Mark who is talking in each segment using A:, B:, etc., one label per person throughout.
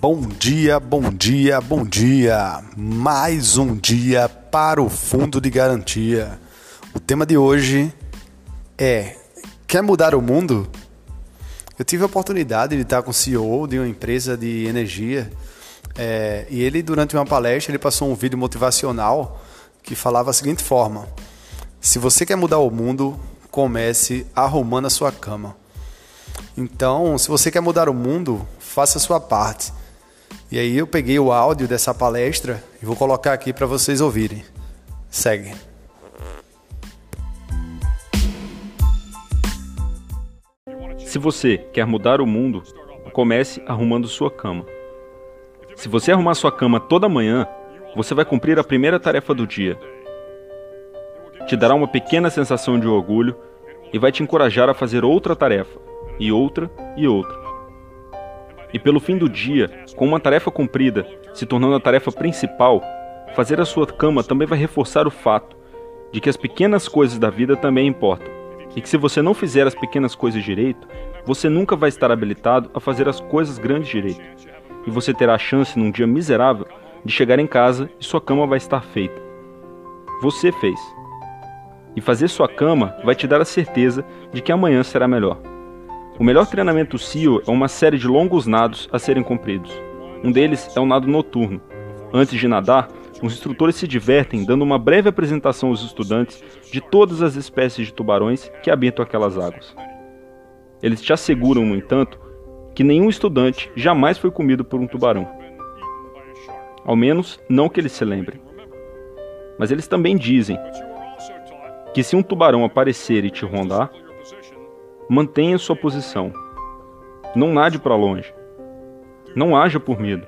A: Bom dia, bom dia, bom dia. Mais um dia para o fundo de garantia. O tema de hoje é: quer mudar o mundo? Eu tive a oportunidade de estar com o CEO de uma empresa de energia é, e ele, durante uma palestra, ele passou um vídeo motivacional que falava a seguinte forma: se você quer mudar o mundo, comece arrumando a sua cama. Então, se você quer mudar o mundo, faça a sua parte. E aí eu peguei o áudio dessa palestra e vou colocar aqui para vocês ouvirem. Segue.
B: Se você quer mudar o mundo, comece arrumando sua cama. Se você arrumar sua cama toda manhã, você vai cumprir a primeira tarefa do dia. Te dará uma pequena sensação de orgulho e vai te encorajar a fazer outra tarefa, e outra e outra. E pelo fim do dia, com uma tarefa cumprida, se tornando a tarefa principal, fazer a sua cama também vai reforçar o fato de que as pequenas coisas da vida também importam. E que se você não fizer as pequenas coisas direito, você nunca vai estar habilitado a fazer as coisas grandes direito. E você terá a chance, num dia miserável, de chegar em casa e sua cama vai estar feita. Você fez. E fazer sua cama vai te dar a certeza de que amanhã será melhor. O melhor treinamento CIO é uma série de longos nados a serem cumpridos. Um deles é o nado noturno. Antes de nadar, os instrutores se divertem dando uma breve apresentação aos estudantes de todas as espécies de tubarões que habitam aquelas águas. Eles te asseguram, no entanto, que nenhum estudante jamais foi comido por um tubarão. Ao menos, não que eles se lembrem. Mas eles também dizem que se um tubarão aparecer e te rondar, Mantenha sua posição. Não nade para longe. Não haja por medo.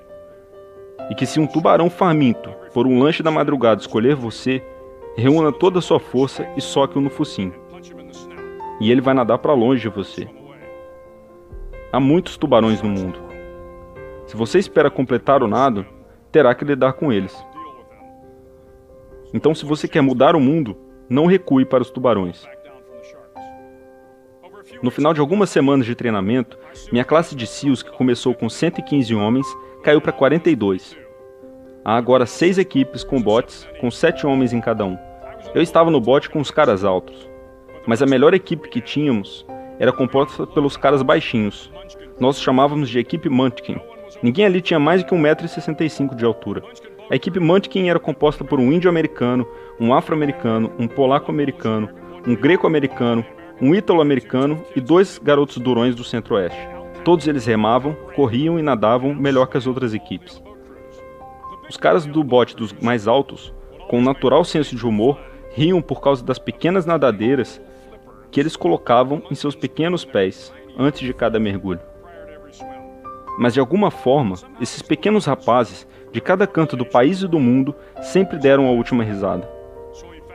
B: E que se um tubarão faminto por um lanche da madrugada escolher você, reúna toda a sua força e soque-o no focinho. E ele vai nadar para longe de você. Há muitos tubarões no mundo. Se você espera completar o nado, terá que lidar com eles. Então, se você quer mudar o mundo, não recue para os tubarões. No final de algumas semanas de treinamento, minha classe de SEALs, que começou com 115 homens, caiu para 42. Há agora seis equipes com bots, com sete homens em cada um. Eu estava no bot com os caras altos, mas a melhor equipe que tínhamos era composta pelos caras baixinhos. Nós chamávamos de equipe Munchkin. Ninguém ali tinha mais do que 1,65m de altura. A equipe Munchkin era composta por um índio-americano, um afro-americano, um polaco-americano, um greco-americano, um ítalo-americano e dois garotos durões do centro-oeste. Todos eles remavam, corriam e nadavam melhor que as outras equipes. Os caras do bote dos mais altos, com um natural senso de humor, riam por causa das pequenas nadadeiras que eles colocavam em seus pequenos pés antes de cada mergulho. Mas de alguma forma, esses pequenos rapazes, de cada canto do país e do mundo, sempre deram a última risada.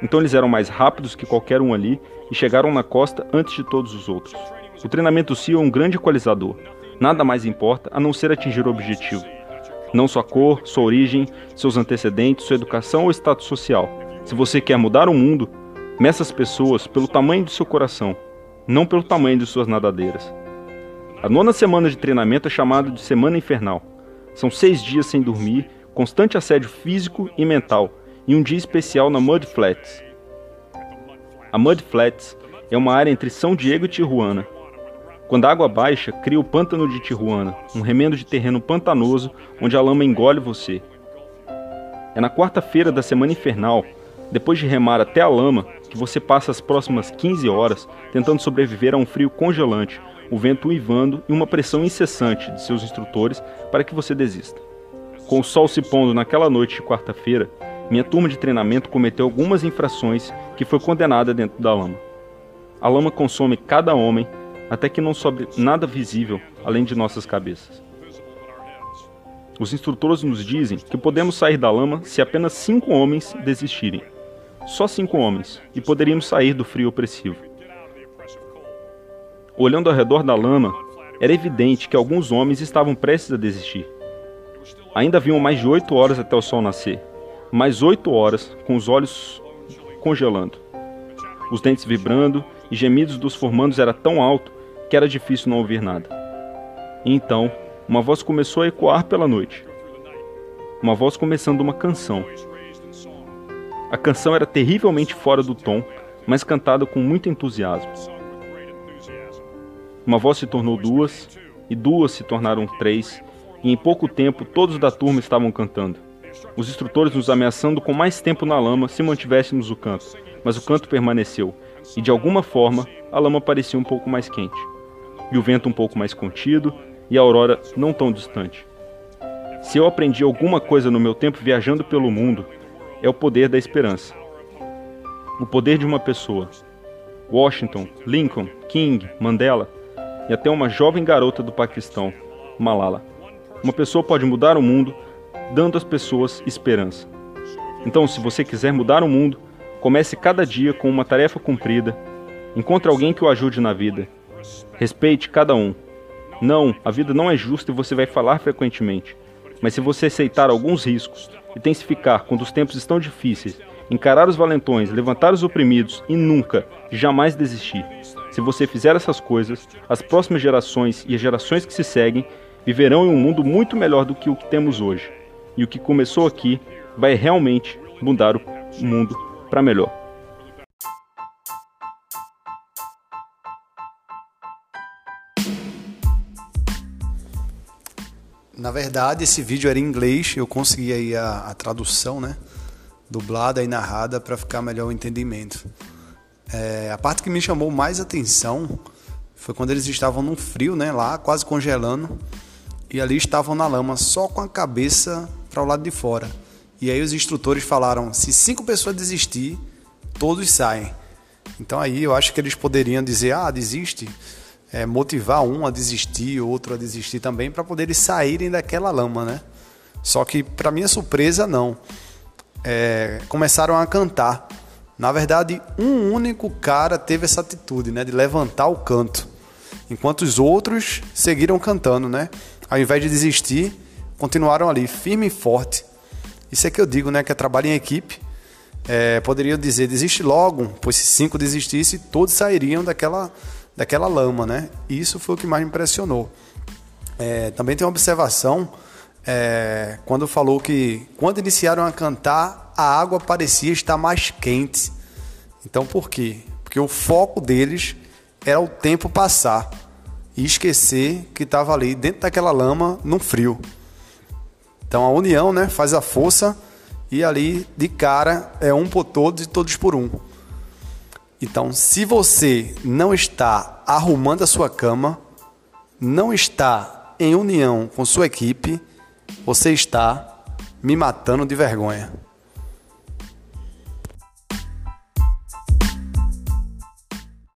B: Então eles eram mais rápidos que qualquer um ali e chegaram na costa antes de todos os outros. O treinamento SEAL é um grande equalizador. Nada mais importa a não ser atingir o objetivo. Não sua cor, sua origem, seus antecedentes, sua educação ou status social. Se você quer mudar o mundo, meça as pessoas pelo tamanho do seu coração, não pelo tamanho de suas nadadeiras. A nona semana de treinamento é chamada de Semana Infernal. São seis dias sem dormir, constante assédio físico e mental, e um dia especial na Mud Flats. A Mud Flats é uma área entre São Diego e Tijuana. Quando a água baixa, cria o pântano de Tijuana, um remendo de terreno pantanoso onde a lama engole você. É na quarta-feira da semana infernal, depois de remar até a lama, que você passa as próximas 15 horas tentando sobreviver a um frio congelante, o vento uivando e uma pressão incessante de seus instrutores para que você desista. Com o sol se pondo naquela noite de quarta-feira, minha turma de treinamento cometeu algumas infrações que foi condenada dentro da lama. A lama consome cada homem até que não sobre nada visível além de nossas cabeças. Os instrutores nos dizem que podemos sair da lama se apenas cinco homens desistirem. Só cinco homens, e poderíamos sair do frio opressivo. Olhando ao redor da lama, era evidente que alguns homens estavam prestes a desistir. Ainda haviam mais de oito horas até o sol nascer, mais oito horas com os olhos congelando. Os dentes vibrando e gemidos dos formandos era tão alto que era difícil não ouvir nada. E então, uma voz começou a ecoar pela noite. Uma voz começando uma canção. A canção era terrivelmente fora do tom, mas cantada com muito entusiasmo. Uma voz se tornou duas, e duas se tornaram três, e em pouco tempo todos da turma estavam cantando. Os instrutores nos ameaçando com mais tempo na lama se mantivéssemos o canto, mas o canto permaneceu, e de alguma forma a lama parecia um pouco mais quente, e o vento um pouco mais contido, e a aurora não tão distante. Se eu aprendi alguma coisa no meu tempo viajando pelo mundo, é o poder da esperança. O poder de uma pessoa. Washington, Lincoln, King, Mandela e até uma jovem garota do Paquistão, Malala. Uma pessoa pode mudar o mundo dando às pessoas esperança. Então, se você quiser mudar o mundo, comece cada dia com uma tarefa cumprida. Encontre alguém que o ajude na vida. Respeite cada um. Não, a vida não é justa e você vai falar frequentemente. Mas se você aceitar alguns riscos, intensificar quando os tempos estão difíceis, encarar os valentões, levantar os oprimidos e nunca, jamais desistir. Se você fizer essas coisas, as próximas gerações e as gerações que se seguem viverão em um mundo muito melhor do que o que temos hoje. E o que começou aqui vai realmente mudar o mundo para melhor.
A: Na verdade, esse vídeo era em inglês, eu consegui aí a, a tradução, né? Dublada e narrada para ficar melhor o entendimento. É, a parte que me chamou mais atenção foi quando eles estavam no frio, né? Lá, quase congelando. E ali estavam na lama, só com a cabeça para o lado de fora. E aí os instrutores falaram: se cinco pessoas desistir, todos saem. Então aí eu acho que eles poderiam dizer: ah, desiste, é, motivar um a desistir, outro a desistir também, para poder eles saírem daquela lama, né? Só que, para minha surpresa, não. É, começaram a cantar. Na verdade, um único cara teve essa atitude, né, de levantar o canto, enquanto os outros seguiram cantando, né? Ao invés de desistir, continuaram ali, firme e forte. Isso é que eu digo, né? Que é trabalho em equipe. É, dizer, desiste logo, pois se cinco desistissem, todos sairiam daquela daquela lama, né? Isso foi o que mais me impressionou. É, também tem uma observação é, quando falou que quando iniciaram a cantar, a água parecia estar mais quente. Então por quê? Porque o foco deles era o tempo passar e esquecer que estava ali dentro daquela lama, no frio. Então a união né, faz a força e ali de cara é um por todos e todos por um. Então, se você não está arrumando a sua cama, não está em união com sua equipe, você está me matando de vergonha.